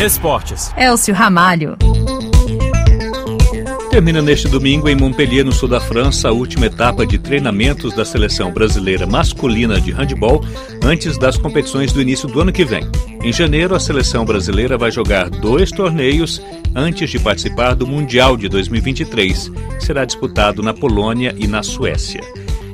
Esportes. Elcio Ramalho. Termina neste domingo em Montpellier, no sul da França, a última etapa de treinamentos da seleção brasileira masculina de handebol antes das competições do início do ano que vem. Em janeiro, a seleção brasileira vai jogar dois torneios antes de participar do Mundial de 2023, que será disputado na Polônia e na Suécia.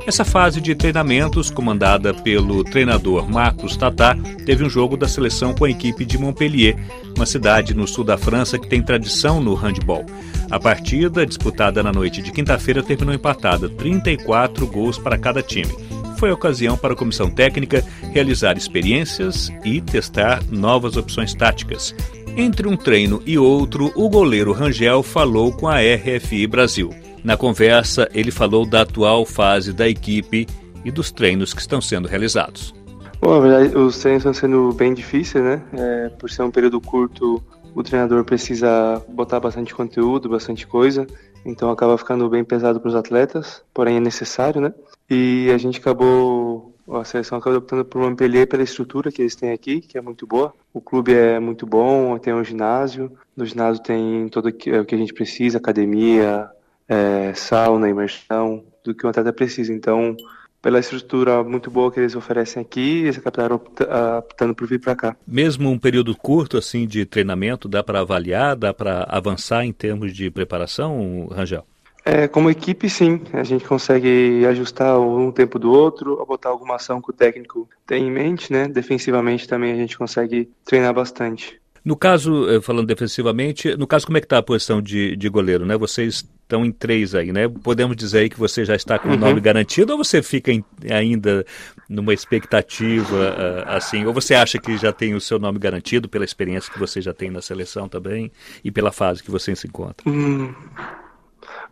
Essa fase de treinamentos, comandada pelo treinador Marcos Tatá, teve um jogo da seleção com a equipe de Montpellier, uma cidade no sul da França que tem tradição no handball. A partida, disputada na noite de quinta-feira, terminou empatada, 34 gols para cada time. Foi a ocasião para a comissão técnica realizar experiências e testar novas opções táticas. Entre um treino e outro, o goleiro Rangel falou com a RFI Brasil. Na conversa, ele falou da atual fase da equipe e dos treinos que estão sendo realizados. Bom, na verdade, os treinos estão sendo bem difíceis, né? É, por ser um período curto, o treinador precisa botar bastante conteúdo, bastante coisa, então acaba ficando bem pesado para os atletas, porém é necessário, né? E a gente acabou, a seleção acabou optando por Montpellier pela estrutura que eles têm aqui, que é muito boa. O clube é muito bom, tem um ginásio, no ginásio tem tudo o que a gente precisa, academia, é, sauna, imersão, do que o atleta precisa. Então, pela estrutura muito boa que eles oferecem aqui, eles acabaram optando por vir para cá. Mesmo um período curto assim de treinamento, dá para avaliar, dá para avançar em termos de preparação, Rangel? É, como equipe, sim. A gente consegue ajustar um tempo do outro, botar alguma ação que o técnico tem em mente, né? Defensivamente também a gente consegue treinar bastante. No caso, eh, falando defensivamente, no caso, como é que está a posição de, de goleiro, né? Vocês estão em três aí, né? Podemos dizer aí que você já está com o nome uhum. garantido ou você fica em, ainda numa expectativa uh, assim? Ou você acha que já tem o seu nome garantido pela experiência que você já tem na seleção também e pela fase que você se encontra? Hum.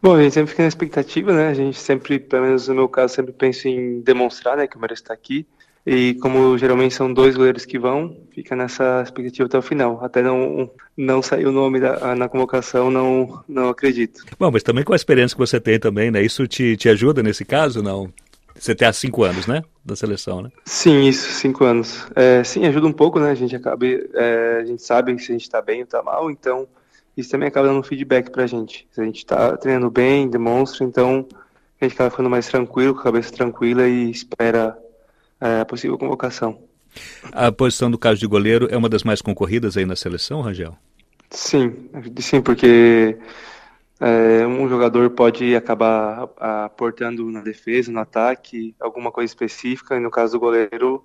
Bom, a gente sempre fica na expectativa, né? A gente sempre, pelo menos no meu caso, sempre pensa em demonstrar, né, que eu mereço estar aqui. E como geralmente são dois goleiros que vão, fica nessa expectativa até o final. Até não, não sair o nome da, na convocação, não, não acredito. Bom, mas também com a experiência que você tem também, né? Isso te, te ajuda nesse caso, não? Você tem há cinco anos, né? Da seleção, né? Sim, isso, cinco anos. É, sim, ajuda um pouco, né? A gente acaba, é, a gente sabe se a gente está bem ou está mal, então isso também acaba dando um feedback pra gente. Se a gente está treinando bem, demonstra, então a gente acaba ficando mais tranquilo, com a cabeça tranquila e espera a possível convocação. A posição do caso de goleiro é uma das mais concorridas aí na seleção, Rangel? Sim, sim, porque é, um jogador pode acabar aportando na defesa, no ataque, alguma coisa específica, e no caso do goleiro,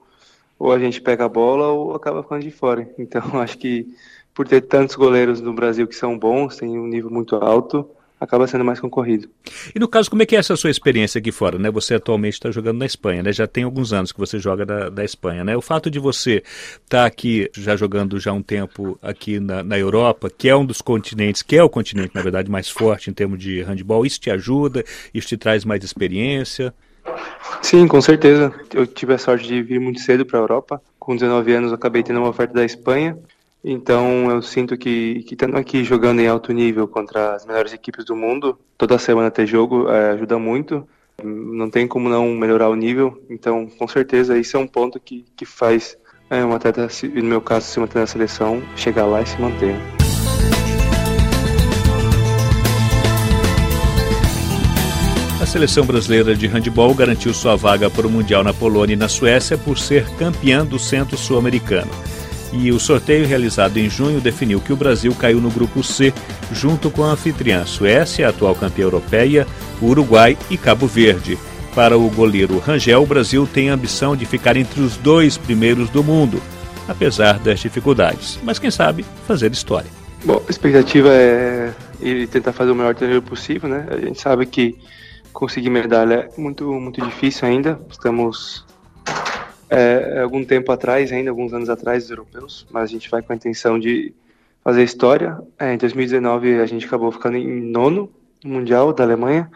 ou a gente pega a bola ou acaba ficando de fora. Então, acho que por ter tantos goleiros no Brasil que são bons, tem um nível muito alto, acaba sendo mais concorrido. E no caso, como é que é essa sua experiência aqui fora? Né? Você atualmente está jogando na Espanha, né? já tem alguns anos que você joga da, da Espanha. Né? O fato de você estar tá aqui, já jogando já um tempo aqui na, na Europa, que é um dos continentes, que é o continente, na verdade, mais forte em termos de handball, isso te ajuda? Isso te traz mais experiência? Sim, com certeza. Eu tive a sorte de vir muito cedo para a Europa. Com 19 anos, acabei tendo uma oferta da Espanha. Então eu sinto que, que estando aqui jogando em alto nível contra as melhores equipes do mundo, toda semana ter jogo é, ajuda muito. Não tem como não melhorar o nível. Então, com certeza, isso é um ponto que, que faz é, um atleta, no meu caso, se manter na seleção, chegar lá e se manter. A seleção brasileira de handebol garantiu sua vaga para o Mundial na Polônia e na Suécia por ser campeã do Centro Sul-Americano e o sorteio realizado em junho definiu que o Brasil caiu no grupo C, junto com a anfitriã Suécia, atual campeã europeia, Uruguai e Cabo Verde. Para o goleiro Rangel, o Brasil tem a ambição de ficar entre os dois primeiros do mundo, apesar das dificuldades. Mas quem sabe fazer história. Bom, a expectativa é ele tentar fazer o melhor torneio possível, né? A gente sabe que conseguir medalha é muito, muito difícil ainda. Estamos é, algum tempo atrás, ainda alguns anos atrás, dos europeus, mas a gente vai com a intenção de fazer história. É, em 2019 a gente acabou ficando em nono no Mundial da Alemanha.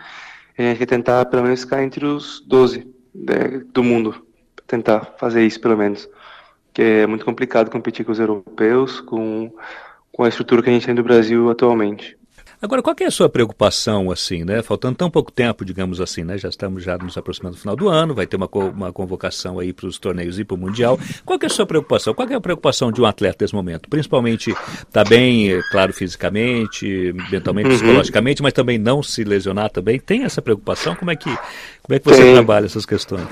a gente quer tentar pelo menos ficar entre os 12 né, do mundo, tentar fazer isso pelo menos. Que é muito complicado competir com os europeus, com, com a estrutura que a gente tem do Brasil atualmente. Agora, qual é a sua preocupação, assim, né? Faltando tão pouco tempo, digamos assim, né? Já estamos já nos aproximando do final do ano, vai ter uma, uma convocação aí para os torneios e para o Mundial. Qual é a sua preocupação? Qual é a preocupação de um atleta nesse momento? Principalmente tá bem, é claro, fisicamente, mentalmente, uhum. psicologicamente, mas também não se lesionar também. Tem essa preocupação? Como é que, como é que você Tem. trabalha essas questões?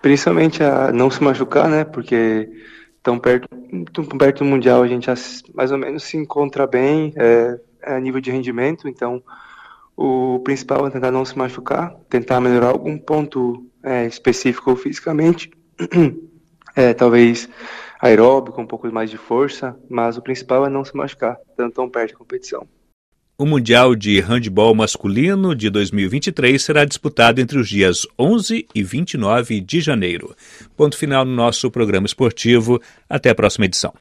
Principalmente a não se machucar, né? Porque tão perto, tão perto do Mundial a gente já mais ou menos se encontra bem é, a nível de rendimento, então o principal é tentar não se machucar, tentar melhorar algum ponto é, específico fisicamente, é, talvez aeróbico, um pouco mais de força, mas o principal é não se machucar, tanto tão perto da competição. O Mundial de Handball Masculino de 2023 será disputado entre os dias 11 e 29 de janeiro. Ponto final no nosso programa esportivo. Até a próxima edição.